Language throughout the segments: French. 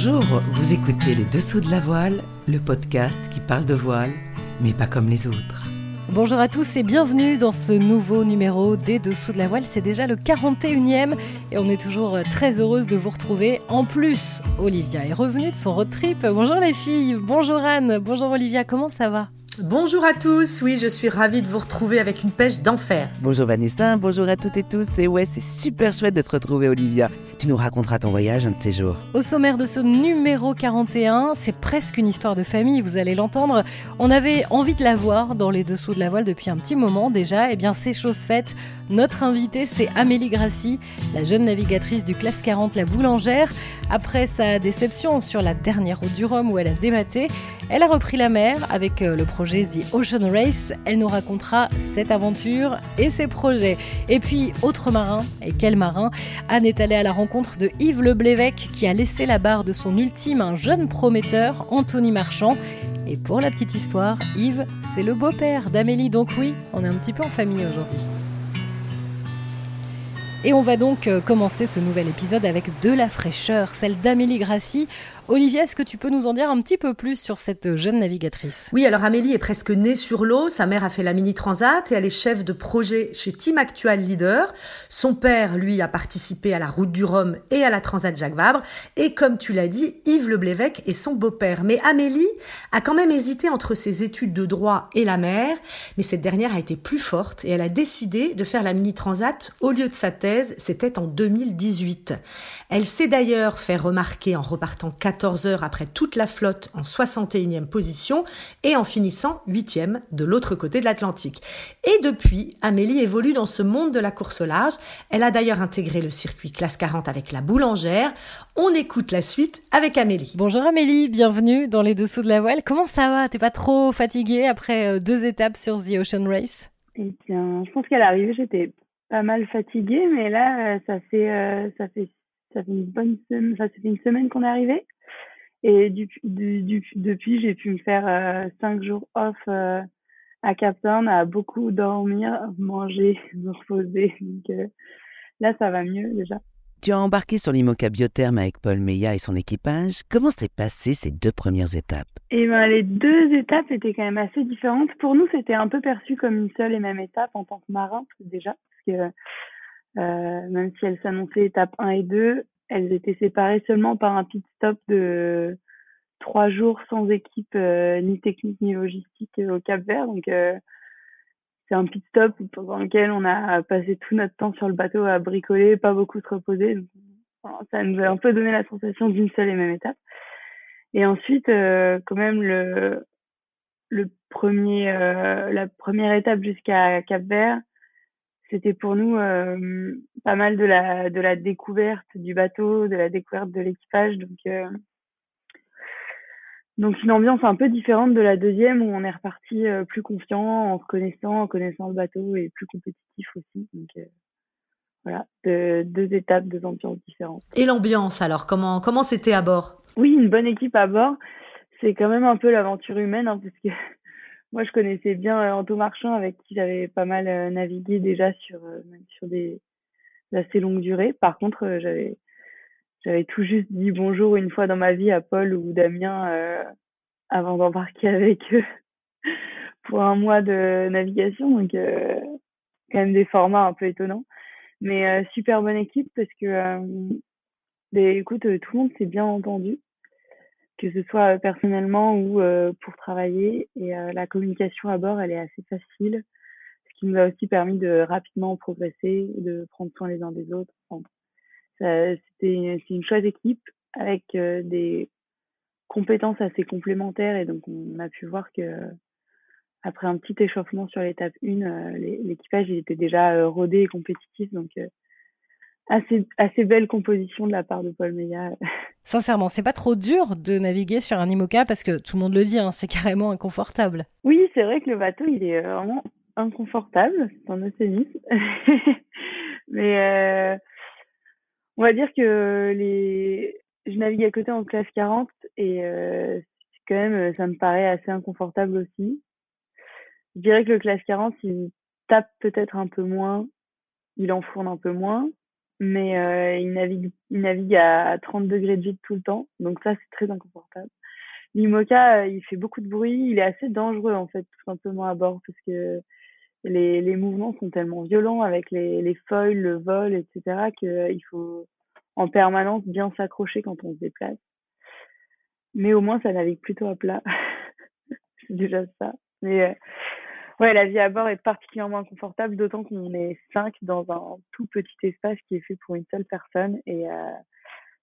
Bonjour, vous écoutez Les Dessous de la Voile, le podcast qui parle de voile, mais pas comme les autres. Bonjour à tous et bienvenue dans ce nouveau numéro des Dessous de la Voile. C'est déjà le 41e et on est toujours très heureuse de vous retrouver. En plus, Olivia est revenue de son road trip. Bonjour les filles, bonjour Anne, bonjour Olivia, comment ça va? Bonjour à tous, oui je suis ravie de vous retrouver avec une pêche d'enfer. Bonjour Vanessa, bonjour à toutes et tous, et ouais c'est super chouette de te retrouver Olivia. Tu nous raconteras ton voyage un de ces jours. Au sommaire de ce numéro 41, c'est presque une histoire de famille, vous allez l'entendre. On avait envie de la voir dans les dessous de la voile depuis un petit moment déjà, et eh bien c'est chose faite. Notre invitée c'est Amélie Grassi, la jeune navigatrice du classe 40 La Boulangère. Après sa déception sur la dernière route du Rhum où elle a dématé, elle a repris la mer avec euh, le projet The Ocean Race. Elle nous racontera cette aventure et ses projets. Et puis, autre marin, et quel marin Anne est allée à la rencontre de Yves Leblévec qui a laissé la barre de son ultime un jeune prometteur, Anthony Marchand. Et pour la petite histoire, Yves, c'est le beau-père d'Amélie. Donc oui, on est un petit peu en famille aujourd'hui. Et on va donc euh, commencer ce nouvel épisode avec de la fraîcheur, celle d'Amélie Grassi. Olivia, est-ce que tu peux nous en dire un petit peu plus sur cette jeune navigatrice? Oui, alors Amélie est presque née sur l'eau. Sa mère a fait la Mini Transat et elle est chef de projet chez Team Actual Leader. Son père, lui, a participé à la Route du Rhum et à la Transat Jacques Vabre. Et comme tu l'as dit, Yves Leblévec est son beau-père. Mais Amélie a quand même hésité entre ses études de droit et la mer. Mais cette dernière a été plus forte et elle a décidé de faire la Mini Transat au lieu de sa thèse. C'était en 2018. Elle s'est d'ailleurs fait remarquer en repartant 14 heures après toute la flotte en 61e position et en finissant 8e de l'autre côté de l'Atlantique. Et depuis, Amélie évolue dans ce monde de la course au large. Elle a d'ailleurs intégré le circuit classe 40 avec la boulangère. On écoute la suite avec Amélie. Bonjour Amélie, bienvenue dans les dessous de la voile. Comment ça va? T'es pas trop fatiguée après euh, deux étapes sur The Ocean Race? Eh bien, je pense qu'à l'arrivée, j'étais pas mal fatiguée, mais là, euh, ça fait, euh, ça fait, ça fait une bonne semaine, ça fait une semaine qu'on est arrivé. Et du, du, depuis, j'ai pu me faire euh, cinq jours off euh, à Cap Town, à beaucoup dormir, manger, me reposer. Donc euh, là, ça va mieux déjà. Tu as embarqué sur l'IMOCA Biotherme avec Paul Meillat et son équipage. Comment s'est passé ces deux premières étapes? Eh ben, les deux étapes étaient quand même assez différentes. Pour nous, c'était un peu perçu comme une seule et même étape en tant que marin, déjà, parce que euh, même si elle s'annonçait étape 1 et 2, elles étaient séparées seulement par un pit stop de trois jours sans équipe euh, ni technique ni logistique euh, au Cap Vert. Donc euh, c'est un pit stop pendant lequel on a passé tout notre temps sur le bateau à bricoler, pas beaucoup se reposer. ça nous a un peu donné la sensation d'une seule et même étape. Et ensuite, quand même le le premier la première étape jusqu'à Cap Vert, c'était pour nous euh, pas mal de la de la découverte du bateau, de la découverte de l'équipage. Donc euh, donc une ambiance un peu différente de la deuxième où on est reparti euh, plus confiant, en se connaissant, en connaissant le bateau et plus compétitif aussi. Donc voilà, deux étapes, deux ambiances différentes. Et l'ambiance alors, comment comment c'était à bord? Oui, une bonne équipe à bord. C'est quand même un peu l'aventure humaine hein, parce que moi, je connaissais bien euh, Anto Marchand, avec qui j'avais pas mal euh, navigué déjà sur, euh, sur des assez longues durées. Par contre, j'avais j'avais tout juste dit bonjour une fois dans ma vie à Paul ou Damien avant d'embarquer avec eux pour un mois de navigation. Donc, quand même des formats un peu étonnants. Mais super bonne équipe parce que, ben, écoute, tout le monde s'est bien entendu que ce soit euh, personnellement ou euh, pour travailler. Et euh, la communication à bord, elle est assez facile, ce qui nous a aussi permis de rapidement progresser, de prendre soin les uns des autres. C'était une chouette équipe avec des compétences assez complémentaires et donc on a pu voir que après un petit échauffement sur l'étape 1, l'équipage était déjà rodé et compétitif. Donc assez, assez belle composition de la part de Paul Meillat. Sincèrement, c'est pas trop dur de naviguer sur un IMOCA parce que tout le monde le dit, hein, c'est carrément inconfortable. Oui, c'est vrai que le bateau, il est euh, vraiment inconfortable, c'est un euphémisme. Mais euh, on va dire que les... je navigue à côté en classe 40 et euh, quand même, ça me paraît assez inconfortable aussi. Je dirais que le classe 40, il tape peut-être un peu moins, il enfourne un peu moins, mais euh, il navigue il navigue à 30 degrés de vide tout le temps, donc ça c'est très inconfortable. L'IMOCA, euh, il fait beaucoup de bruit, il est assez dangereux en fait tout simplement à bord parce que les, les mouvements sont tellement violents avec les, les foils, le vol, etc. qu'il faut en permanence bien s'accrocher quand on se déplace. Mais au moins ça navigue plutôt à plat. c'est déjà ça. Mais euh, ouais, la vie à bord est particulièrement inconfortable, d'autant qu'on est cinq dans un tout petit espace qui est fait pour une seule personne. Et euh,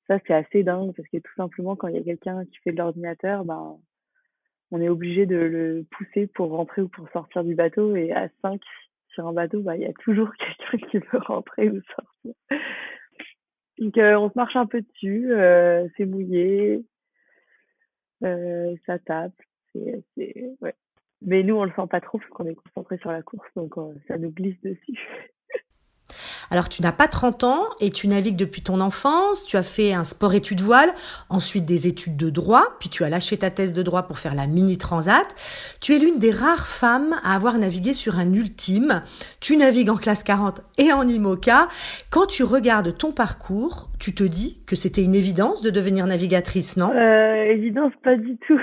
ça, c'est assez dingue parce que tout simplement, quand il y a quelqu'un qui fait de l'ordinateur, ben, on est obligé de le pousser pour rentrer ou pour sortir du bateau. Et à cinq sur un bateau, ben, il y a toujours quelqu'un qui veut rentrer ou sortir. Donc, euh, on se marche un peu dessus, euh, c'est mouillé, euh, ça tape, c'est, ouais. Mais nous, on le sent pas trop parce qu'on est concentré sur la course, donc euh, ça nous glisse dessus. Alors tu n'as pas 30 ans et tu navigues depuis ton enfance, tu as fait un sport études voile, ensuite des études de droit, puis tu as lâché ta thèse de droit pour faire la mini transat. Tu es l'une des rares femmes à avoir navigué sur un ultime. Tu navigues en classe 40 et en IMOCA. Quand tu regardes ton parcours, tu te dis que c'était une évidence de devenir navigatrice, non? Euh, Évidence, pas du tout.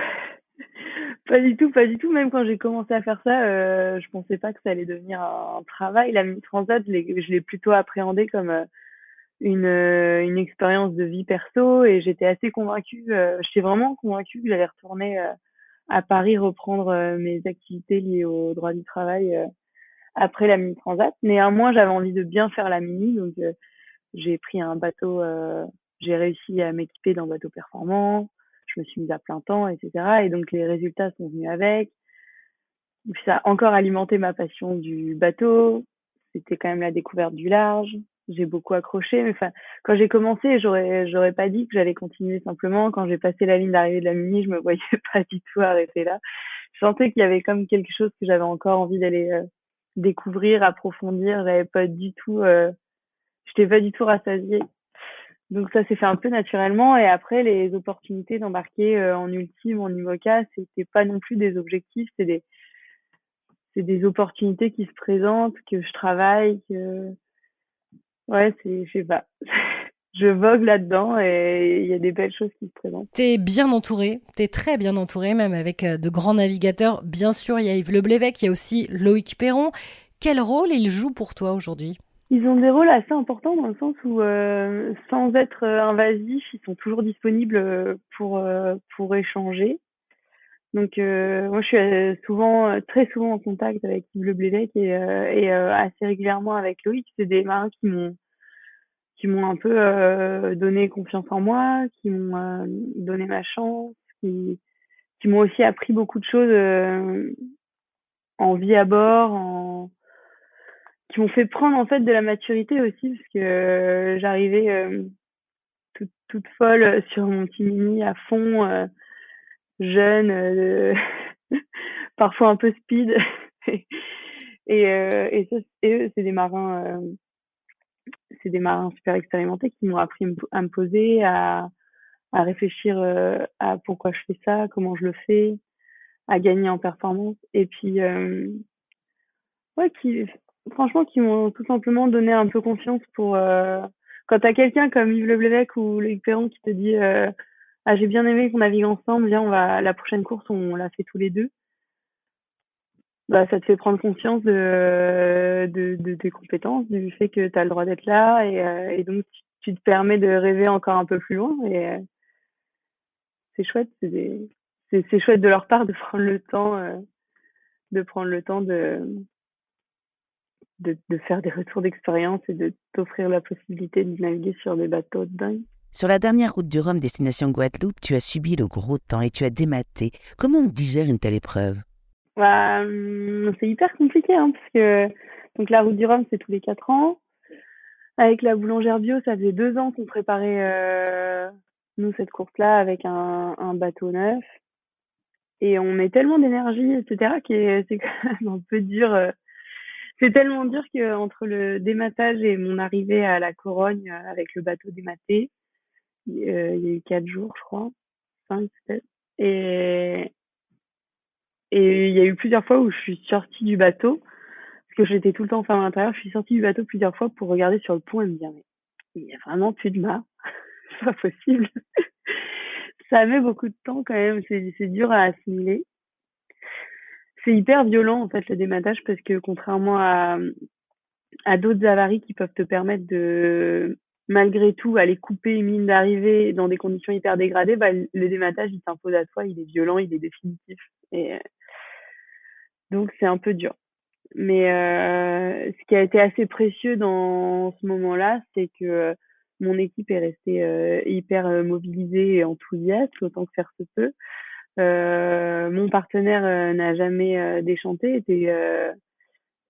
Pas du tout, pas du tout. Même quand j'ai commencé à faire ça, euh, je pensais pas que ça allait devenir un travail. La mini transat, je l'ai plutôt appréhendé comme euh, une, euh, une expérience de vie perso et j'étais assez convaincue, euh, j'étais vraiment convaincue que j'allais retourner à Paris reprendre mes activités liées au droit du travail après la mini transat. Néanmoins, j'avais envie de bien faire la mini, donc j'ai pris un bateau, j'ai réussi à m'équiper d'un bateau performant je me suis mise à plein temps, etc. Et donc les résultats sont venus avec. ça a encore alimenté ma passion du bateau. C'était quand même la découverte du large. J'ai beaucoup accroché. Mais enfin, quand j'ai commencé, j'aurais, j'aurais pas dit que j'allais continuer simplement. Quand j'ai passé la ligne d'arrivée de la mini, je me voyais pas du tout arrêter là. Je sentais qu'il y avait comme quelque chose que j'avais encore envie d'aller euh, découvrir, approfondir. J'avais pas du tout, euh, j'étais pas du tout rassasiée. Donc ça s'est fait un peu naturellement et après les opportunités d'embarquer euh, en ultime, en IMOCA, c'était pas non plus des objectifs, c'est des c'est des opportunités qui se présentent, que je travaille, que ouais, c'est je sais pas. je vogue là-dedans et il y a des belles choses qui se présentent. T'es bien entouré, t'es très bien entouré, même avec euh, de grands navigateurs. Bien sûr, il y a Yves Leblévec, il y a aussi Loïc Perron. Quel rôle il joue pour toi aujourd'hui? Ils ont des rôles assez importants dans le sens où, euh, sans être euh, invasifs, ils sont toujours disponibles euh, pour pour échanger. Donc moi, je suis souvent, très souvent en contact avec Yves Le et, assez régulièrement avec Loïc. C'est des marins qui m'ont qui m'ont un peu donné confiance en moi, qui m'ont donné ma chance, qui m'ont aussi appris beaucoup de choses en vie à bord, qui m'ont fait prendre en fait de la maturité aussi parce que euh, j'arrivais euh, toute, toute folle sur mon petit mini à fond euh, jeune parfois un peu speed. Et et c'est des marins c'est des marins super expérimentés qui m'ont appris à me poser à à réfléchir à pourquoi je fais ça comment je le fais à gagner en performance. Et puis ouais qui franchement, qui m'ont tout simplement donné un peu confiance pour euh, quand t'as quelqu'un comme Yves Leblévec ou Luc Perron qui te dit euh, ah j'ai bien aimé qu'on navigue ensemble, viens on va la prochaine course on, l'a fait tous les deux. Bah ça te fait prendre conscience de de, de tes compétences, du fait que tu as le droit d'être là et, euh, et donc tu, te permets de rêver encore un peu plus loin et euh, c'est chouette, c'est c'est chouette de leur part de prendre le temps de prendre le temps de de, faire des retours d'expérience et de t'offrir la possibilité de naviguer sur des bateaux de dingue. Sur la dernière route du Rhum destination Guadeloupe, tu as subi le gros temps et tu as dématé. Comment on digère une telle épreuve? Bah, hum, C'est hyper compliqué, hein, parce que donc, la route du Rhum, c'est tous les quatre ans. Avec la boulangère bio, ça faisait deux ans qu'on préparait euh, nous cette course-là avec un, un, bateau neuf. Et on met tellement d'énergie, etc., que c'est quand même un peu dur euh, c'est tellement dur que entre le dématage et mon arrivée à la Corogne euh, avec le bateau dématé, euh, il y a eu quatre jours, je crois, cinq peut-être. Et et il y a eu plusieurs fois où je suis sortie du bateau parce que j'étais tout le temps en à l'intérieur. Je suis sortie du bateau plusieurs fois pour regarder sur le pont et me dire mais il y a vraiment plus de mât. c'est pas possible. ça met beaucoup de temps quand même. C'est dur à assimiler. C'est hyper violent en fait le dématage parce que contrairement à, à d'autres avaries qui peuvent te permettre de malgré tout aller couper une mine d'arrivée dans des conditions hyper dégradées, bah, le dématage il s'impose à toi, il est violent, il est définitif. Et donc c'est un peu dur. Mais euh, ce qui a été assez précieux dans ce moment-là, c'est que mon équipe est restée euh, hyper euh, mobilisée et enthousiaste autant que faire se peut. Euh, mon partenaire n'a jamais déchanté, était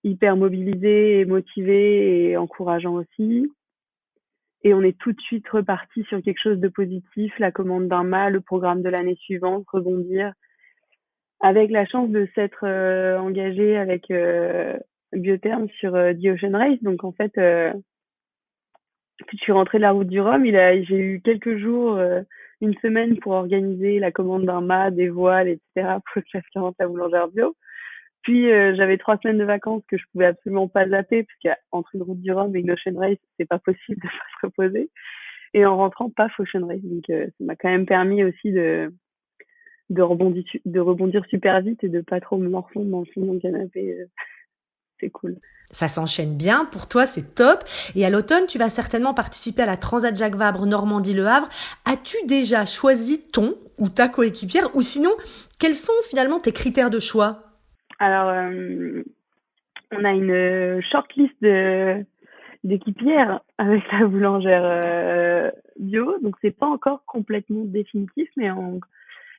hyper mobilisé et motivé et encourageant aussi. Et on est tout de suite reparti sur quelque chose de positif, la commande d'un mât, le programme de l'année suivante, rebondir, avec la chance de s'être engagé avec Biotherm sur The Ocean Race. Donc en fait, je suis rentrée de la route du Rhum. J'ai eu quelques jours, euh, une semaine pour organiser la commande d'un mât, des voiles, etc. pour le classe 40 à Boulangère Bio. Puis euh, j'avais trois semaines de vacances que je pouvais absolument pas zapper parce qu'entre une route du Rhum et une Ocean Race, c'est pas possible de se reposer. Et en rentrant, pas Ocean Race. Donc euh, ça m'a quand même permis aussi de de rebondir de rebondir super vite et de pas trop me morfondre dans le fond de mon canapé c'est cool. Ça s'enchaîne bien, pour toi c'est top. Et à l'automne, tu vas certainement participer à la Transat Jacques Vabre Normandie-Le Havre. As-tu déjà choisi ton ou ta coéquipière Ou sinon, quels sont finalement tes critères de choix? Alors, euh, on a une shortlist de d'équipières avec la boulangère euh, bio, donc c'est pas encore complètement définitif, mais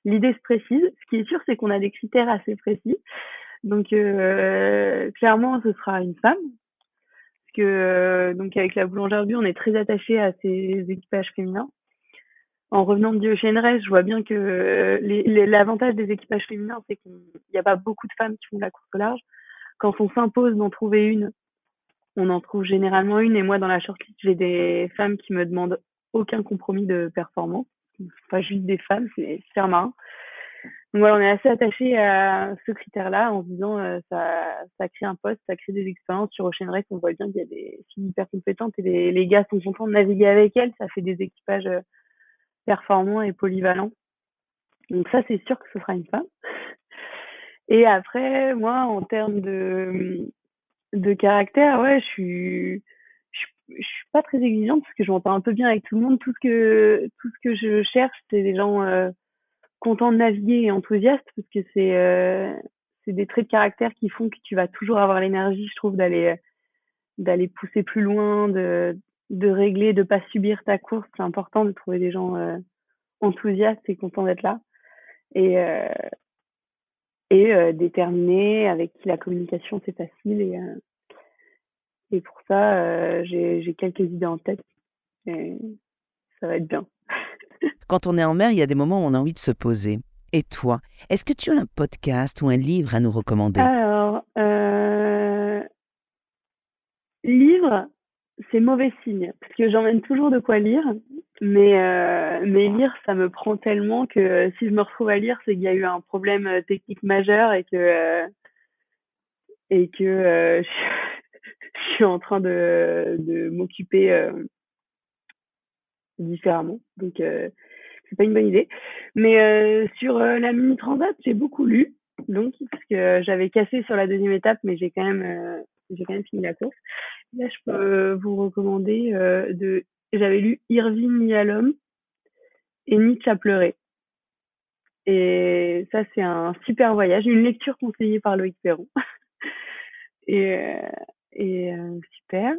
l'idée se précise. Ce qui est sûr, c'est qu'on a des critères assez précis. Donc euh, clairement, ce sera une femme. Parce que euh, donc avec la boulangère bio, on est très attaché à ces équipages féminins. En revenant de Race, je vois bien que euh, l'avantage des équipages féminins, c'est qu'il n'y a pas beaucoup de femmes qui font de la course au large. Quand on s'impose d'en trouver une, on en trouve généralement une. Et moi, dans la shortlist, j'ai des femmes qui me demandent aucun compromis de performance. Pas juste des femmes, c'est super marrant. Donc voilà, on est assez attaché à ce critère-là en se disant euh, ça, ça crée un poste, ça crée des expériences sur Ocean Race. On voit bien qu'il y a des filles hyper compétentes et les, les gars sont contents de naviguer avec elles. Ça fait des équipages euh, performants et polyvalents. Donc ça, c'est sûr que ce sera une femme. Et après, moi, en termes de, de caractère, ouais, je suis, je, suis pas très exigeante parce que je m'entends un peu bien avec tout le monde. Tout ce que, tout ce que je cherche, c'est des gens euh, content de naviguer et enthousiaste parce que c'est euh, c'est des traits de caractère qui font que tu vas toujours avoir l'énergie, je trouve, d'aller d'aller pousser plus loin, de de régler, de pas subir ta course. C'est important de trouver des gens euh, enthousiastes et contents d'être là et euh, et déterminés avec qui la communication c'est facile et et pour ça j'ai j'ai quelques idées en tête et ça va être bien. Quand on est en mer, il y a des moments où on a envie de se poser. Et toi, est-ce que tu as un podcast ou un livre à nous recommander? Alors, euh... livre, c'est mauvais signe, parce que j'emmène toujours de quoi lire, mais, euh... mais lire, ça me prend tellement que si je me retrouve à lire, c'est qu'il y a eu un problème euh, technique majeur et que, et que je suis en train de, de m'occuper différemment. Donc, c'est pas une bonne idée. Mais euh, sur euh, la mini transat, j'ai beaucoup lu, donc parce que j'avais cassé sur la deuxième étape, mais j'ai quand même euh, j'ai quand même fini la course. Là, je peux vous recommander de j'avais lu Irving Yalom et Nietzsche a pleuré. Et ça, c'est un super voyage, une lecture conseillée par Loïc Perron. et et super.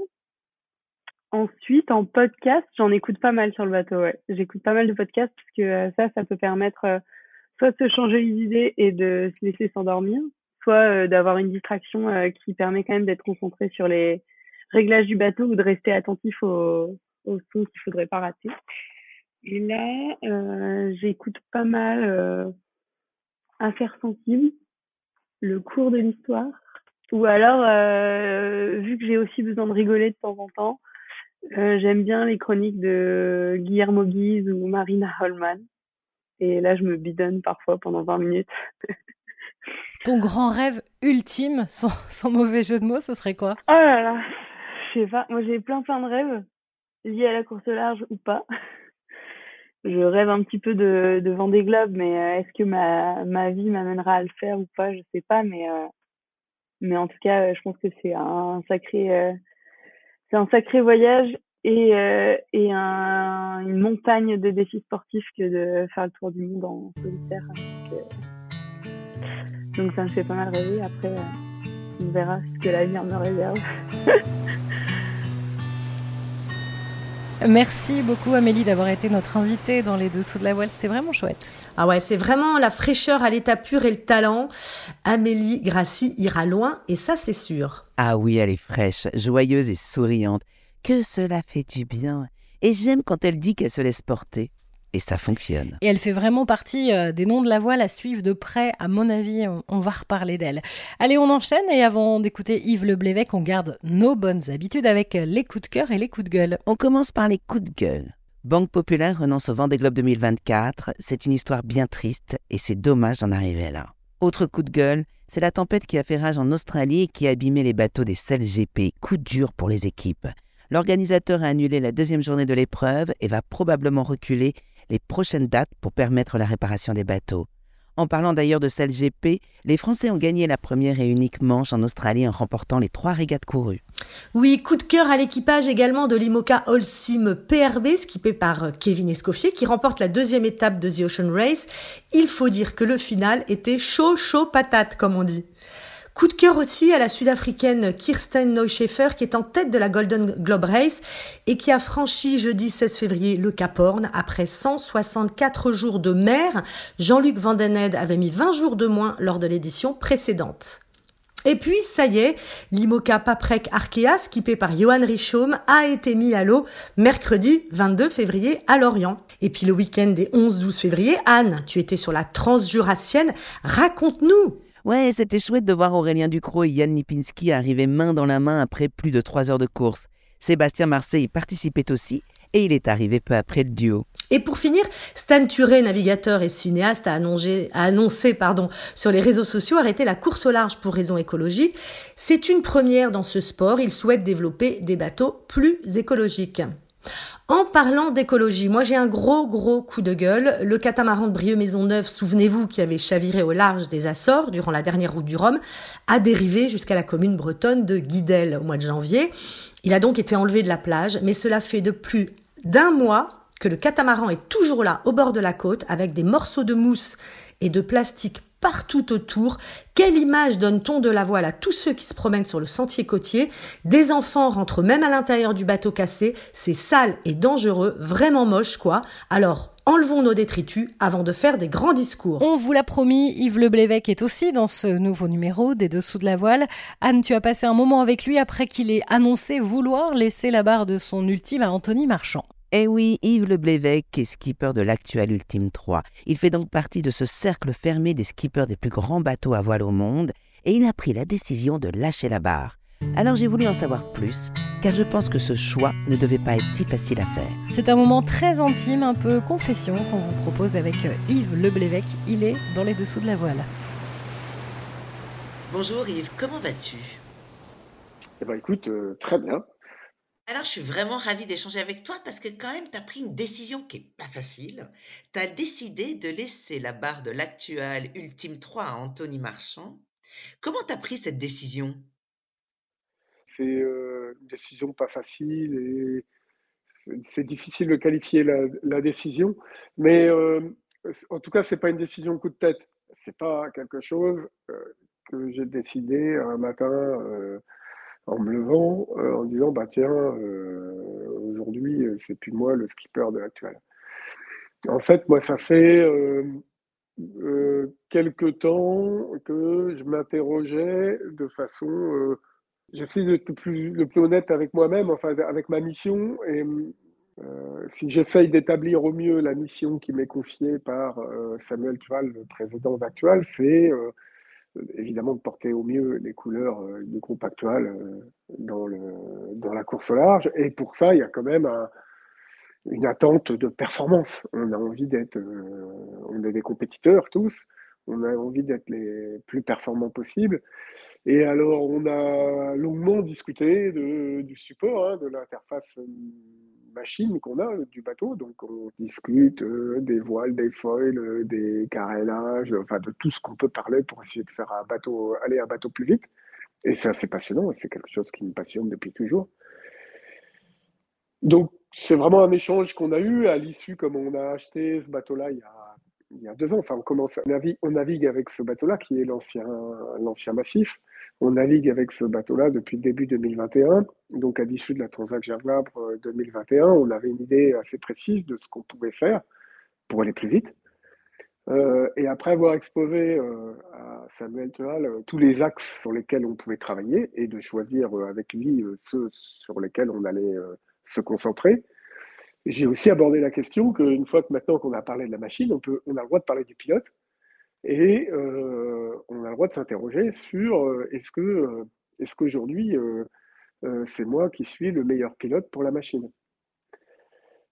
Ensuite, en podcast, j'en écoute pas mal sur le bateau. Ouais. J'écoute pas mal de podcasts parce que euh, ça, ça peut permettre euh, soit de se changer les idées et de se laisser s'endormir, soit euh, d'avoir une distraction qui permet quand même d'être concentré sur les réglages du bateau ou de rester attentif aux, aux sons qu'il faudrait pas rater. Et là, j'écoute pas mal Affaires sensibles, le cours de l'histoire, ou alors, vu que j'ai aussi besoin de rigoler de temps en temps, euh, j'aime bien les chroniques de Guillermo Guise ou Marina Holman. Et là, je me bidonne parfois pendant 20 minutes. Ton grand rêve ultime, sans, mauvais jeu de mots, ce serait quoi? Oh là là, je sais pas. Moi, j'ai plein plein de rêves. lié à la course large ou pas. je rêve un petit peu de, de Vendée Globe, mais euh, est-ce que ma, ma vie m'amènera à le faire ou pas, je sais pas, mais euh, mais en tout cas, je pense que c'est un sacré c'est un sacré voyage et et un, une montagne de défis sportifs que de faire le tour du monde en solitaire. Donc, donc ça me fait pas mal rêver. Après, on verra ce que l'avenir me réserve. Merci beaucoup Amélie d'avoir été notre invitée dans les dessous de la voile, c'était vraiment chouette. Ah ouais, c'est vraiment la fraîcheur à l'état pur et le talent. Amélie Grassi ira loin et ça c'est sûr. Ah oui, elle est fraîche, joyeuse et souriante. Que cela fait du bien. Et j'aime quand elle dit qu'elle se laisse porter. Et ça fonctionne. Et elle fait vraiment partie euh, des noms de la voile à suivre de près. À mon avis, on, va reparler d'elle. Allez, on enchaîne et avant d'écouter Yves Le Blévec, on garde nos bonnes habitudes avec les coups de cœur et les coups de gueule. On commence par les coups de gueule. Banque Populaire renonce au Vendée Globe 2024. C'est une histoire bien triste et c'est dommage d'en arriver là. Autre coup de gueule, c'est la tempête qui a fait rage en Australie et qui a abîmé les bateaux des GP. Coup dur pour les équipes. L'organisateur a annulé la deuxième journée de l'épreuve et va probablement reculer les prochaines dates pour permettre la réparation des bateaux. En parlant d'ailleurs de celle GP, les Français ont gagné la première et unique manche en Australie en remportant les trois régates courues. Oui, coup de cœur à l'équipage également de l'IMOCA Holcim PRB, skippé par Kevin Escoffier, qui remporte la deuxième étape de The Ocean Race. Il faut dire que le final était chaud, chaud patate, comme on dit. Coup de cœur aussi à la sud-africaine Kirsten Neuschaeffer qui est en tête de la Golden Globe Race et qui a franchi jeudi 16 février le Cap Horn après 164 jours de mer. Jean-Luc Vandened avait mis 20 jours de moins lors de l'édition précédente. Et puis, ça y est, l'IMOCA Paprec Arkea, skippé par Johan Richaume, a été mis à l'eau mercredi 22 février à Lorient. Et puis le week-end des 11-12 février, Anne, tu étais sur la Transjurassienne. Raconte-nous Ouais, c'était chouette de voir Aurélien Ducrot et Yann Lipinski arriver main dans la main après plus de trois heures de course. Sébastien Marseille participait aussi et il est arrivé peu après le duo. Et pour finir, Stan Turé, navigateur et cinéaste, a annoncé, a annoncé pardon, sur les réseaux sociaux arrêter la course au large pour raisons écologiques. C'est une première dans ce sport. Il souhaite développer des bateaux plus écologiques. En parlant d'écologie, moi j'ai un gros gros coup de gueule. Le catamaran de Brieux Maisonneuve, souvenez-vous, qui avait chaviré au large des Açores durant la dernière route du Rhum, a dérivé jusqu'à la commune bretonne de Guidel au mois de janvier. Il a donc été enlevé de la plage, mais cela fait de plus d'un mois que le catamaran est toujours là au bord de la côte avec des morceaux de mousse et de plastique partout autour. Quelle image donne-t-on de la voile à tous ceux qui se promènent sur le sentier côtier? Des enfants rentrent même à l'intérieur du bateau cassé. C'est sale et dangereux, vraiment moche quoi. Alors, enlevons nos détritus avant de faire des grands discours. On vous l'a promis, Yves Le Blévec est aussi dans ce nouveau numéro des Dessous de la voile. Anne, tu as passé un moment avec lui après qu'il ait annoncé vouloir laisser la barre de son ultime à Anthony Marchand. Eh oui, Yves Le Blévec est skipper de l'actuel Ultime 3. Il fait donc partie de ce cercle fermé des skippers des plus grands bateaux à voile au monde et il a pris la décision de lâcher la barre. Alors j'ai voulu en savoir plus, car je pense que ce choix ne devait pas être si facile à faire. C'est un moment très intime, un peu confession qu'on vous propose avec euh, Yves Le Blévec. Il est dans les dessous de la voile. Bonjour Yves, comment vas-tu? Eh bien écoute, euh, très bien. Alors, je suis vraiment ravie d'échanger avec toi parce que quand même, tu as pris une décision qui est pas facile. Tu as décidé de laisser la barre de l'actuel Ultime 3 à Anthony Marchand. Comment tu as pris cette décision? C'est euh, une décision pas facile et c'est difficile de qualifier la, décision. Mais euh, en tout cas, c'est pas une décision coup de tête. C'est pas quelque chose euh, que j'ai décidé un matin en me levant, euh, en disant bah tiens, euh, aujourd'hui euh, c'est plus moi le skipper de l'actuel. En fait, moi ça fait quelques temps que je m'interrogeais de façon j'essaie d'être le plus, le plus honnête avec moi-même, enfin avec ma mission. Et si j'essaye d'établir au mieux la mission qui m'est confiée par Samuel Tuval, le président d'Actual, c'est évidemment de porter au mieux les couleurs euh, du groupe actuel euh, dans, le, dans la course au large. Et pour ça, il y a quand même une attente de performance. On a envie d'être, euh, on est des compétiteurs tous, on a envie d'être les plus performants possibles. Et alors, on a longuement discuté de, du support, hein, de l'interface machine qu'on a du bateau. Donc on discute des voiles, des foils, des carénages, enfin de tout ce qu'on peut parler pour essayer de faire un bateau, aller un bateau plus vite. Et c'est assez passionnant, c'est quelque chose qui me passionne depuis toujours. Donc c'est vraiment un échange qu'on a eu à l'issue, comme on a acheté ce bateau-là il y a, il y a deux ans. Enfin, on commence, on navigue, avec ce bateau-là qui est l'ancien massif. On navigue avec ce bateau-là depuis le début 2021. Donc, à l'issue de la transaction Gervabre 2021, on avait une idée assez précise de ce qu'on pouvait faire pour aller plus vite. Euh, et après avoir exposé euh, à Samuel Tual euh, tous les axes sur lesquels on pouvait travailler et de choisir avec lui ceux sur lesquels on allait se concentrer, j'ai aussi abordé la question qu'une fois que maintenant qu'on a parlé de la machine, on, peut, on a le droit de parler du pilote et on a le droit de s'interroger sur est-ce que est-ce qu'aujourd'hui c'est moi qui suis le meilleur pilote pour la machine?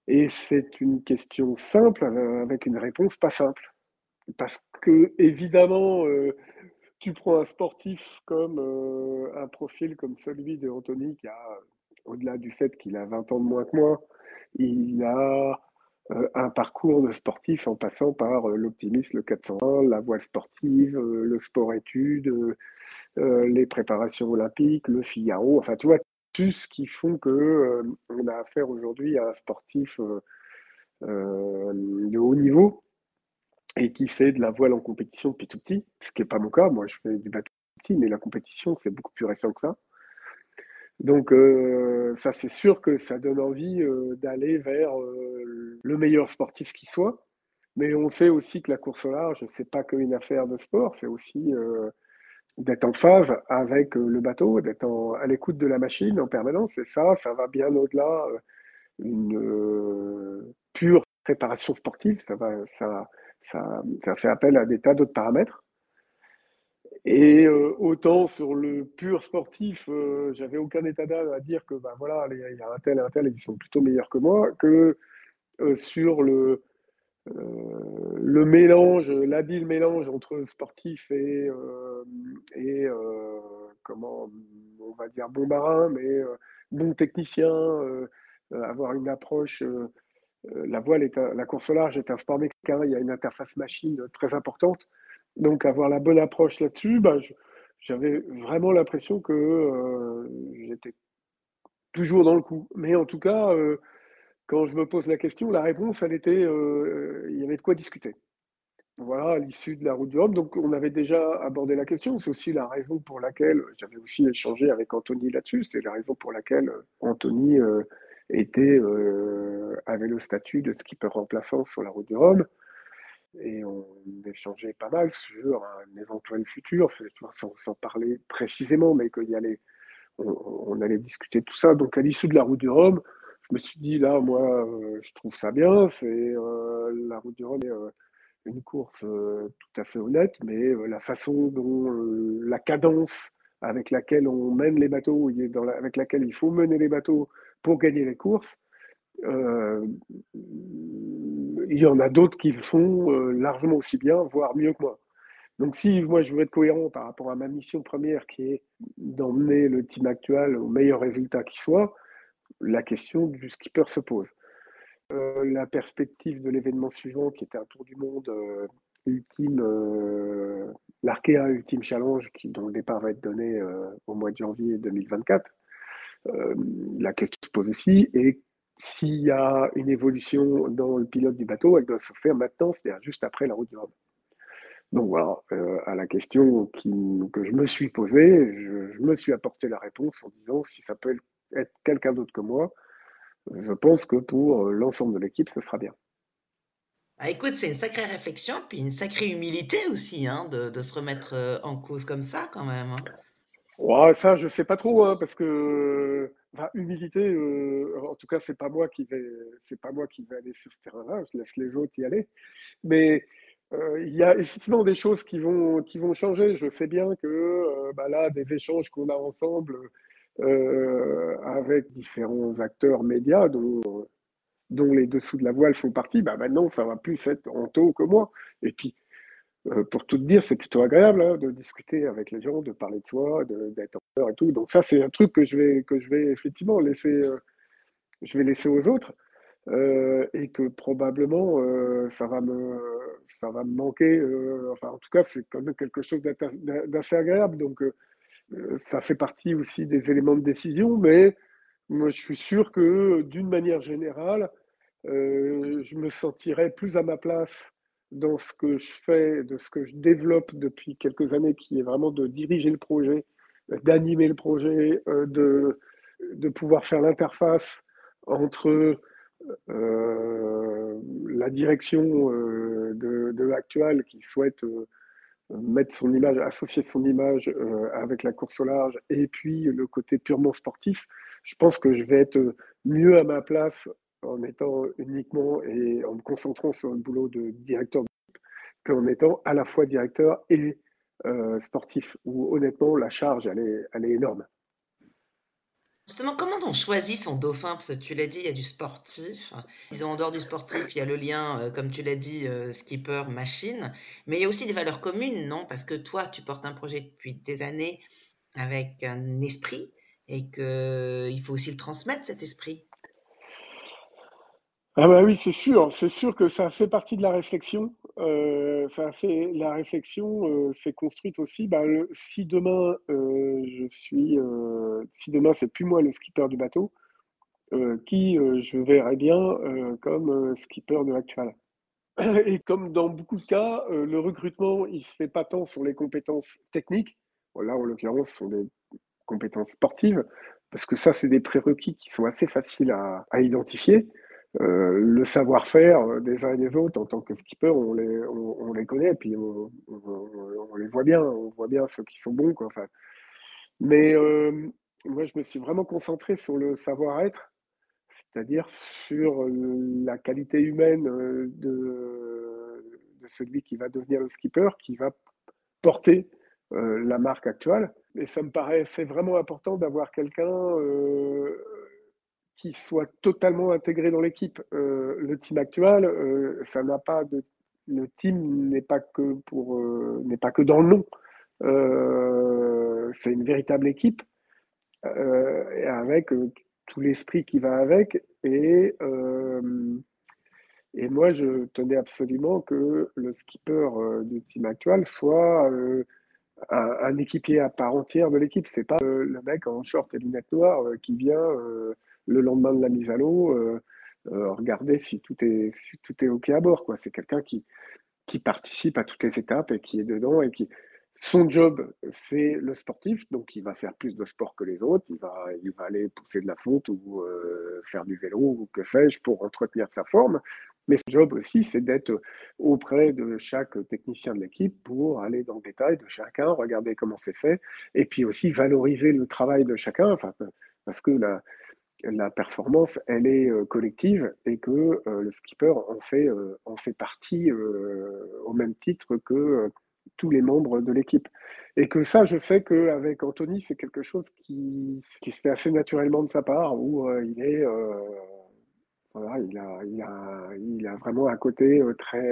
Et c'est une question simple avec une réponse pas simple. Parce que, évidemment, euh, tu prends un sportif comme euh, un profil comme celui de Anthony, qui a, au-delà du fait qu'il a 20 ans de moins que moi, il a euh, un parcours de sportif en passant par l'optimisme, le 401, la voie sportive, le sport-études, les préparations olympiques, le Figaro, enfin, tu vois, tout ce qui font que on a affaire aujourd'hui à un sportif de haut niveau et qui fait de la voile en compétition depuis tout petit, ce qui n'est pas mon cas. Moi, je fais du bateau petit, mais la compétition, c'est beaucoup plus récent que ça. Donc, euh, ça, c'est sûr que ça donne envie euh, d'aller vers euh, le meilleur sportif qui soit. Mais on sait aussi que la course au large, c'est pas qu'une affaire de sport, c'est aussi d'être en phase avec le bateau, d'être à l'écoute de la machine en permanence. Et ça, ça va bien au-delà d'une pure préparation sportive. Ça va, ça, ça, fait appel à des tas d'autres paramètres. Et euh, autant sur le pur sportif, euh, j'avais aucun état d'âme à dire que bah, voilà, il y a un tel et un tel qui sont plutôt meilleurs que moi, que euh, sur le, le mélange, l'habile mélange entre sportif et, comment on va dire bon marin, mais bon technicien, avoir une approche la voile est la course au large est un sport mécanique, il y a une interface machine très importante. Donc avoir la bonne approche là-dessus, bah, j'avais vraiment l'impression que euh, j'étais toujours dans le coup. Mais en tout cas, euh, quand je me pose la question, la réponse, elle était, il y avait de quoi discuter. Voilà, à l'issue de la route du Rhum. Donc, on avait déjà abordé la question. C'est aussi la raison pour laquelle j'avais aussi échangé avec Anthony là-dessus. C'est la raison pour laquelle Anthony était, euh, avait le statut de skipper remplaçant sur la route du Rhum. Et on échangeait pas mal sur un éventuel futur, sans, parler précisément, mais qu'il y allait, on, allait discuter de tout ça. Donc à l'issue de la route du Rhum, je me suis dit, là, moi, euh, je trouve ça bien. C'est euh, la route du Rhum est une course tout à fait honnête, mais la façon dont la cadence avec laquelle on mène les bateaux, avec laquelle il faut mener les bateaux pour gagner les courses. Euh, il y en a d'autres qui le font euh, largement aussi bien, voire mieux que moi. Donc si moi je veux être cohérent par rapport à ma mission première qui est d'emmener le team actuel au meilleur résultat qui soit, la question du skipper se pose. Euh, la perspective de l'événement suivant qui était un tour du monde ultime, l'Arkea Ultime Challenge dont le départ va être donné au mois de janvier 2024, euh, la question se pose aussi. Et s'il y a une évolution dans le pilote du bateau, elle doit se faire maintenant, c'est-à-dire juste après la route du Rhum. Donc voilà, euh, à la question que je me suis posée, je, me suis apporté la réponse en disant si ça peut être quelqu'un d'autre que moi, je pense que pour l'ensemble de l'équipe, ce sera bien. Ah, écoute, c'est une sacrée réflexion, puis une sacrée humilité aussi, hein, de, de, se remettre euh, en cause comme ça quand même. Hein. Ouais, ça, je sais pas trop, hein, parce que humilité, euh, en tout cas, c'est pas pas moi qui vais aller sur ce terrain-là. Je laisse les autres y aller. Mais euh, il y a effectivement des choses qui vont, qui vont changer. Je sais bien que euh, bah là, des échanges qu'on a ensemble avec différents acteurs médias, dont, dont les dessous de la voile font partie, bah maintenant, ça va plus être en taux que moi. Et puis, euh, pour tout dire, c'est plutôt agréable hein, de discuter avec les gens, de parler de soi, d'être en peur et tout. Donc ça, c'est un truc que je vais, que je vais effectivement laisser, euh, je vais laisser aux autres. et que probablement ça va me ça va me manquer enfin en tout cas c'est quand même quelque chose d'assez agréable donc ça fait partie aussi des éléments de décision mais moi je suis sûr que d'une manière générale je me sentirais plus à ma place dans ce que je fais, de ce que je développe depuis quelques années, qui est vraiment de diriger le projet, d'animer le projet, euh, de, de pouvoir faire l'interface entre euh, la direction euh, de, l'actuel qui souhaite mettre son image, associer son image avec la course au large, et puis le côté purement sportif. Je pense que je vais être mieux à ma place en étant uniquement et en me concentrant sur le boulot de directeur qu'en étant à la fois directeur et euh, sportif, où honnêtement la charge elle est, elle est énorme. Justement, comment on choisit son dauphin? Parce que tu l'as dit, il y a du sportif. Ils ont en dehors du sportif, il y a le lien, euh, comme tu l'as dit, euh, skipper, machine. Mais il y a aussi des valeurs communes, non? Parce que toi, tu portes un projet depuis des années avec un esprit et qu'il faut aussi le transmettre, cet esprit. Ah bah oui, c'est sûr, c'est sûr que ça fait partie de la réflexion. Euh, ça fait la réflexion euh, s'est construite aussi. Bah, si demain euh, je suis, si demain c'est plus moi le skipper du bateau, qui je verrais bien comme skipper de l'actuel. Et comme dans beaucoup de cas, le recrutement il se fait pas tant sur les compétences techniques. là en l'occurrence, ce sont des compétences sportives parce que ça c'est des prérequis qui sont assez faciles à, à identifier. Euh, le savoir-faire des uns et des autres en tant que skipper, on les, on, les connaît, et puis on, les voit bien, on voit bien ceux qui sont bons. Quoi, enfin. Mais euh, moi, je me suis vraiment concentré sur le savoir-être, c'est-à-dire sur la qualité humaine euh, de, de, celui qui va devenir le skipper, qui va porter la marque actuelle. Et ça me paraissait vraiment important d'avoir quelqu'un qui soit totalement intégré dans l'équipe. Euh, le team actuel, euh, ça n'a pas de, le team n'est pas que pour, euh, n'est pas que dans le nom. c'est une véritable équipe avec tout l'esprit qui va avec et et moi, je tenais absolument que le skipper du team actuel soit un, équipier à part entière de l'équipe. C'est pas le mec en short et lunettes noires qui vient le lendemain de la mise à l'eau, euh, euh, regarder si tout est, OK à bord. C'est quelqu'un qui, participe à toutes les étapes et qui est dedans. Son job, c'est le sportif, donc il va faire plus de sport que les autres. Il va, aller pousser de la fonte ou euh, faire du vélo ou que sais-je pour entretenir sa forme. Mais son job aussi, c'est d'être auprès de chaque technicien de l'équipe pour aller dans le détail de chacun, regarder comment c'est fait, et puis aussi valoriser le travail de chacun, parce que la, la performance, elle est euh, collective et que euh, le skipper en fait, euh, en fait partie au même titre que tous les membres de l'équipe. Et que ça, je sais qu'avec Anthony, c'est quelque chose qui, qui, se fait assez naturellement de sa part, où il est... voilà, il a, il, a, il a vraiment un côté très,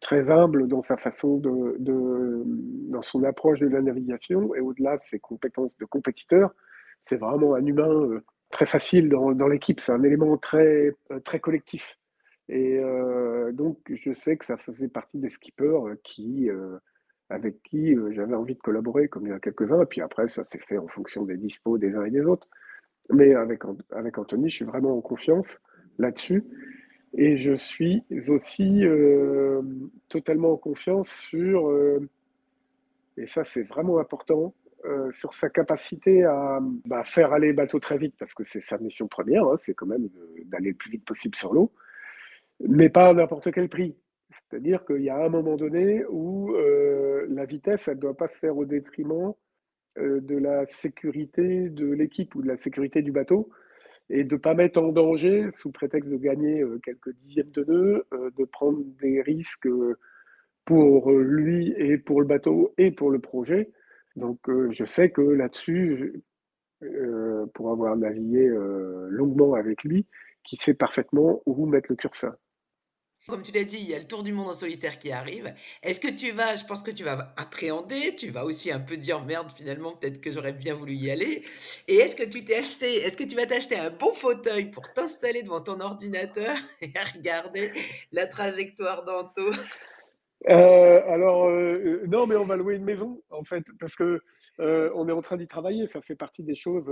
très humble dans sa façon de, de, dans son approche de la navigation et au-delà de ses compétences de compétiteur, c'est vraiment un humain très facile dans, l'équipe. C'est un élément très, euh, très collectif. Et euh, donc, je sais que ça faisait partie des skippers euh, qui, avec qui j'avais envie de collaborer, comme il y en a quelques-uns. Et puis après, ça s'est fait en fonction des dispos des uns et des autres. Mais avec, avec Anthony, je suis vraiment en confiance là-dessus. Et je suis aussi totalement en confiance sur, et ça c'est vraiment important, euh, sur sa capacité à bah, faire aller le bateau très vite, parce que c'est sa mission première, hein, c'est quand même d'aller le plus vite possible sur l'eau, mais pas à n'importe quel prix. C'est-à-dire qu'il y a un moment donné où euh, la vitesse, elle ne doit pas se faire au détriment euh, de la sécurité de l'équipe ou de la sécurité du bateau, et de ne pas mettre en danger, sous prétexte de gagner quelques dixièmes de nœuds, de prendre des risques pour lui et pour le bateau et pour le projet, donc euh, je sais que là-dessus, euh, pour avoir navigué euh, longuement avec lui, qu'il sait parfaitement où mettre le curseur. Comme tu l'as dit, il y a le tour du monde en solitaire qui arrive. Est-ce que tu vas, je pense que tu vas appréhender, tu vas aussi un peu dire merde finalement, peut-être que j'aurais bien voulu y aller. Et est-ce que tu t'es acheté, est-ce que tu vas t'acheter un bon fauteuil pour t'installer devant ton ordinateur et regarder la trajectoire d'Anto euh, alors, euh, euh, non, mais on va louer une maison, en fait, parce que on est en train d'y travailler. Ça fait partie des choses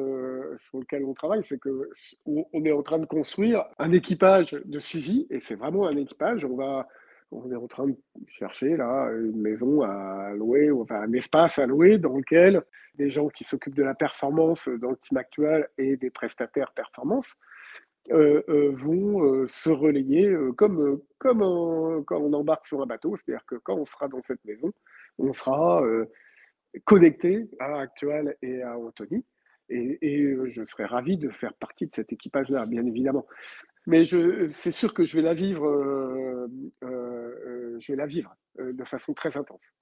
sur lesquelles on travaille, c'est que on est en train de construire un équipage de suivi, et c'est vraiment un équipage. On va, on est en train de chercher là une maison à louer, ou enfin un espace à louer dans lequel des gens qui s'occupent de la performance dans le team actuel et des prestataires performance euh, euh, vont euh, se relayer comme, comme quand on embarque sur un bateau, c'est-à-dire que quand on sera dans cette maison, on sera connecté à Actual et à Anthony. Et, je serais ravi de faire partie de cet équipage-là, bien évidemment. Mais c'est sûr que je vais la vivre, je vais la vivre de façon très intense.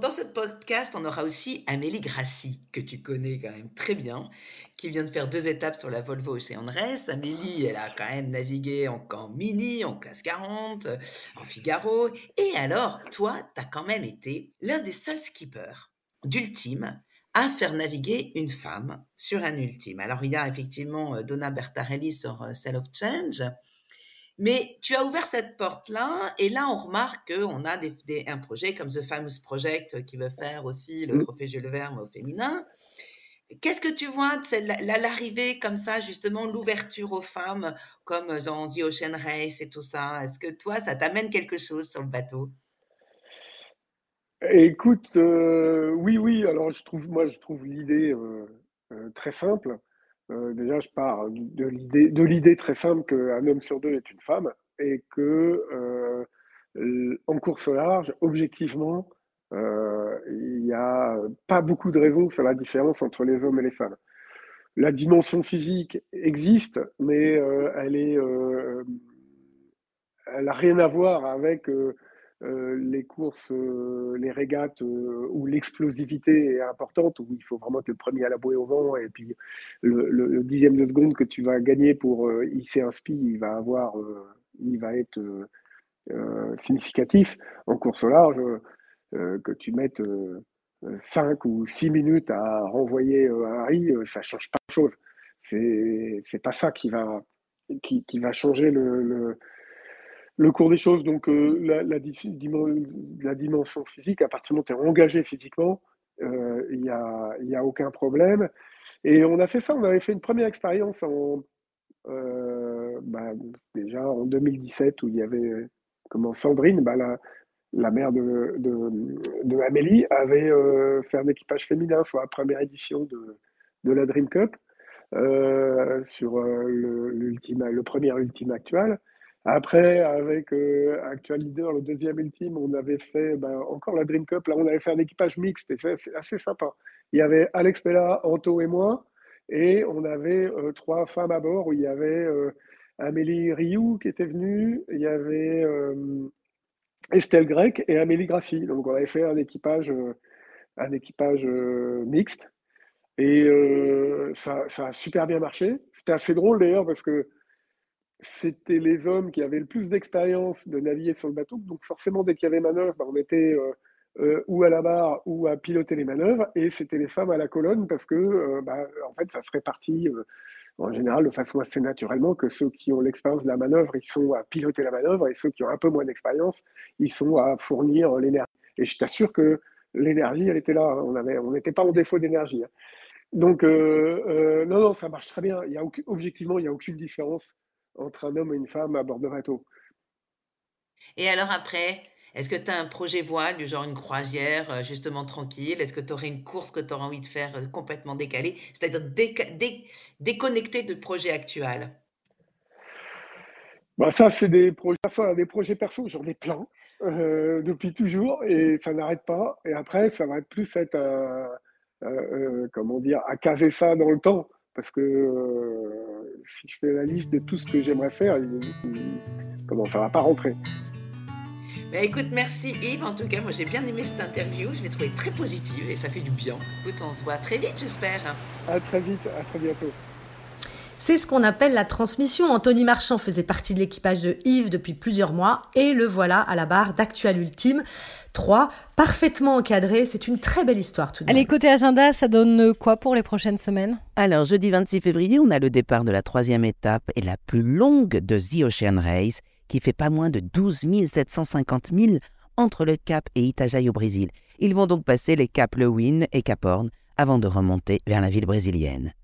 Dans ce podcast, on aura aussi Amélie Grassi, que tu connais quand même très bien, qui vient de faire deux étapes sur la Volvo Ocean Race. Amélie, elle a quand même navigué en, en mini, en classe 40, en Figaro. Et alors, toi, tu as quand même été l'un des seuls skippers d'Ultime à faire naviguer une femme sur un Ultime. Alors, il y a effectivement euh, Donna Bertarelli sur euh, Cell of Change, mais tu as ouvert cette porte-là, et là, on remarque qu'on a des, un projet comme The Famous Project qui veut faire aussi le mmh. trophée Jules Verne au féminin. Qu'est-ce que tu vois de l'arrivée comme ça, justement, l'ouverture aux femmes, comme dans The Ocean Race et tout ça? Est-ce que toi, ça t'amène quelque chose sur le bateau? Écoute, euh, oui, oui. Alors, je trouve, moi, je trouve l'idée euh, euh, très simple. Euh, déjà, je pars de l'idée, très simple qu'un homme sur deux est une femme et que euh, en course au large, objectivement, euh, il n'y a pas beaucoup de raisons de faire la différence entre les hommes et les femmes. La dimension physique existe, mais elle est, elle n'a rien à voir avec euh, les courses, euh, les régates euh, où l'explosivité est importante, où il faut vraiment être le premier à la bouée au vent, et puis le, dixième de seconde que tu vas gagner pour hisser un spi, il va avoir, il va être significatif. En course au large, que tu mettes 5 ou 6 minutes à renvoyer un riz, ça change pas de chose. C'est, pas ça qui va, qui, va changer le cours des choses, donc euh, la, dimension physique, à partir du moment où tu es engagé physiquement, euh, il n'y a, a, aucun problème. Et on a fait ça, on avait fait une première expérience en, euh, bah, déjà en 2017 où il y avait comment Sandrine, bah, la, mère de, Amélie, avait fait un équipage féminin sur la première édition de, la Dream Cup. sur le, le premier ultime actuel. Après, avec euh, Actual Leader, le deuxième ultime, on avait fait ben, encore la Dream Cup. Là, on avait fait un équipage mixte et c'est assez sympa. Il y avait Alex Pella, Anto et moi. Et on avait euh, trois femmes à bord où il y avait euh, Amélie Rioux qui était venue, il y avait Estelle Grec et Amélie Grassi. Donc on avait fait un équipage, un équipage mixte. Et ça, ça, a super bien marché. C'était assez drôle d'ailleurs parce que c'était les hommes qui avaient le plus d'expérience de naviguer sur le bateau. Donc forcément, dès qu'il y avait manœuvre, bah, on était euh, euh, ou à la barre ou à piloter les manœuvres. Et c'était les femmes à la colonne parce que, euh, bah, en fait, ça se répartit en général de façon assez naturellement que ceux qui ont l'expérience de la manœuvre, ils sont à piloter la manœuvre et ceux qui ont un peu moins d'expérience, ils sont à fournir l'énergie. Et je t'assure que l'énergie, elle était là. Hein. On avait, on n'était pas en défaut d'énergie. Hein. Donc, non, non, ça marche très bien. Il y a objectivement, il n'y a aucune différence entre un homme et une femme à bord de bateau. Et alors après, est-ce que tu as un projet voile, du genre une croisière, euh, justement tranquille? Est-ce que tu aurais une course que tu aurais envie de faire euh, complètement décalée, c'est-à-dire déconnectée du projet actuel bah ça, c'est des projets perso, des projets perso, j'en ai plein euh, depuis toujours et ça n'arrête pas. Et après, ça va être plus être, comment dire, à caser ça dans le temps parce que euh, si je fais la liste de tout ce que j'aimerais faire, comment ça va pas rentrer. Bah écoute, merci Yves. En tout cas, moi j'ai bien aimé cette interview. Je l'ai trouvée très positive et ça fait du bien. Écoute, on se voit très vite, j'espère. À très vite, à très bientôt. C'est ce qu'on appelle la transmission. Anthony Marchand faisait partie de l'équipage de Yves depuis plusieurs mois et le voilà à la barre d'Actual Ultime. 3, parfaitement encadré. C'est une très belle histoire tout de même. Allez, côté agenda, ça donne quoi pour les prochaines semaines? Alors, jeudi 26 février, on a le départ de la troisième étape et la plus longue de The Ocean Race, qui fait pas moins de 12 750 milles entre le Cap et Itajaí au Brésil. Ils vont donc passer les caps Lewin et Cap Horn avant de remonter vers la ville brésilienne.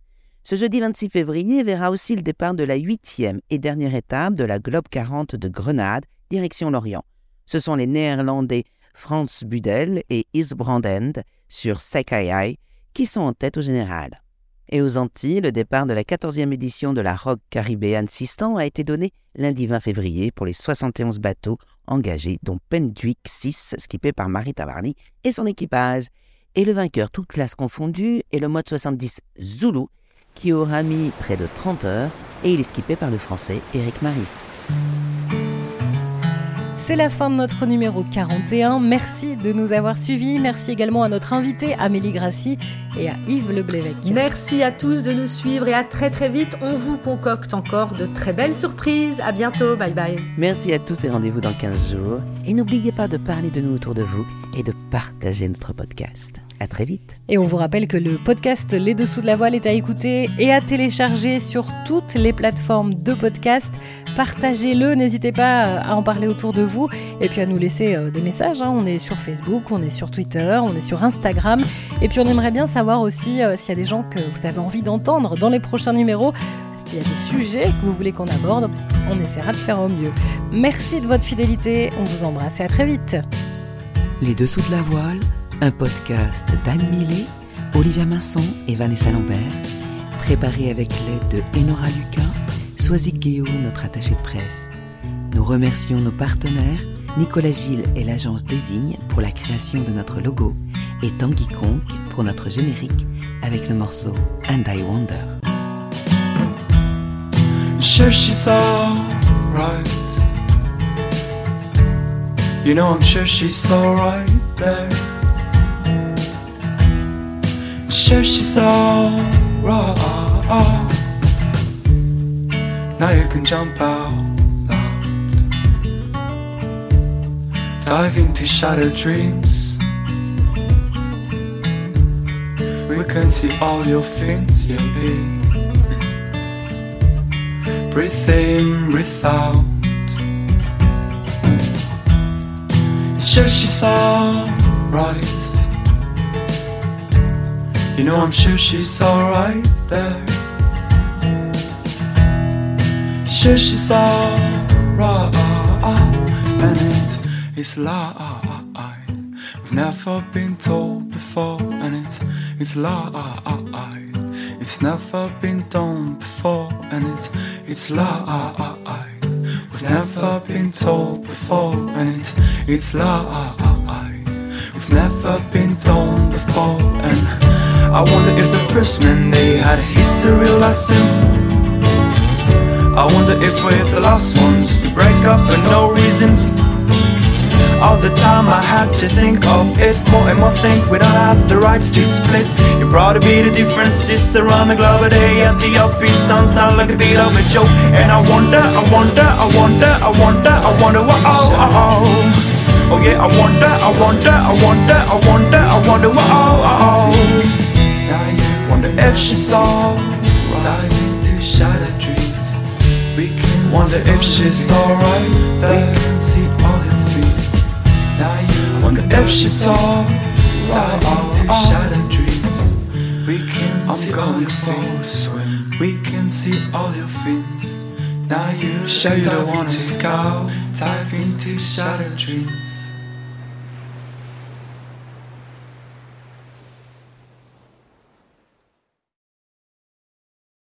Ce jeudi 26 février verra aussi le départ de la huitième et dernière étape de la Globe 40 de Grenade, direction l'Orient. Ce sont les Néerlandais Frans Budel et Isbrandend sur Sekayai qui sont en tête au général. Et aux Antilles, le départ de la 14e édition de la Rock Caribbean Sistan a été donné lundi 20 février pour les 71 bateaux engagés, dont Pendwick 6, skippé par Marie Tavarny et son équipage. Et le vainqueur, toute classe confondue, est le mode 70 Zulu, qui aura mis près de 30 heures et il est skippé par le français Eric Maris. C'est la fin de notre numéro 41. Merci de nous avoir suivis. Merci également à notre invité Amélie Grassi et à Yves Leblévec. Merci à tous de nous suivre et à très très vite. On vous concocte encore de très belles surprises. À bientôt. Bye bye. Merci à tous et rendez-vous dans 15 jours. Et n'oubliez pas de parler de nous autour de vous et de partager notre podcast. À très vite. Et on vous rappelle que le podcast Les Dessous de la Voile est à écouter et à télécharger sur toutes les plateformes de podcast. Partagez-le, n'hésitez pas à en parler autour de vous et puis à nous laisser euh, des messages. hein. On est sur Facebook, on est sur Twitter, on est sur Instagram. Et puis on aimerait bien savoir aussi euh, s'il y a des gens que vous avez envie d'entendre dans les prochains numéros. Est-ce qu'il y a des sujets que vous voulez qu'on aborde? On essaiera de faire au mieux. Merci de votre fidélité, on vous embrasse et à très vite. Les Dessous de la Voile, un podcast d'Anne Millet, Olivia Masson et Vanessa Lambert, préparé avec l'aide de Enora Lucas, Soisic Guéot, notre attaché de presse. Nous remercions nos partenaires, Nicolas Gilles et l'agence Désigne pour la création de notre logo et Tanguy Conk pour notre générique avec le morceau And I Wonder. Sure, she's alright. You know, I'm sure she's alright there. Sure, she's alright. Now you can jump out loud. Dive into shattered dreams. We can see all your fins, yeah. Breathe in, breathe out. It's just she's alright. You know, I'm sure she's alright there. Sure, she's alright. And it is lie. We've never been told before, and it it's lie. It's never been done before, and it it's lie. We've never been told before, and it it's lie. It's never been done before, I wonder if the first men they had history lessons. I wonder if we're the last ones to break up for no reasons. All the time I had to think of it more and more think we don't have the right to split You brought to be the differences around the globe a day at the office sounds now like a bit of a joke And I wonder, I wonder, I wonder, I wonder, I wonder what oh, oh, oh Oh yeah, I wonder, I wonder, I wonder, I wonder, I wonder what oh, oh, oh wonder if she saw Dive into shattered dreams. We can wonder if she's alright We can see all her now wonder if she saw Dive into shattered dreams. We can I'm see going for a swim. We can see all your fins Now you show you the one to go Dive into shattered dreams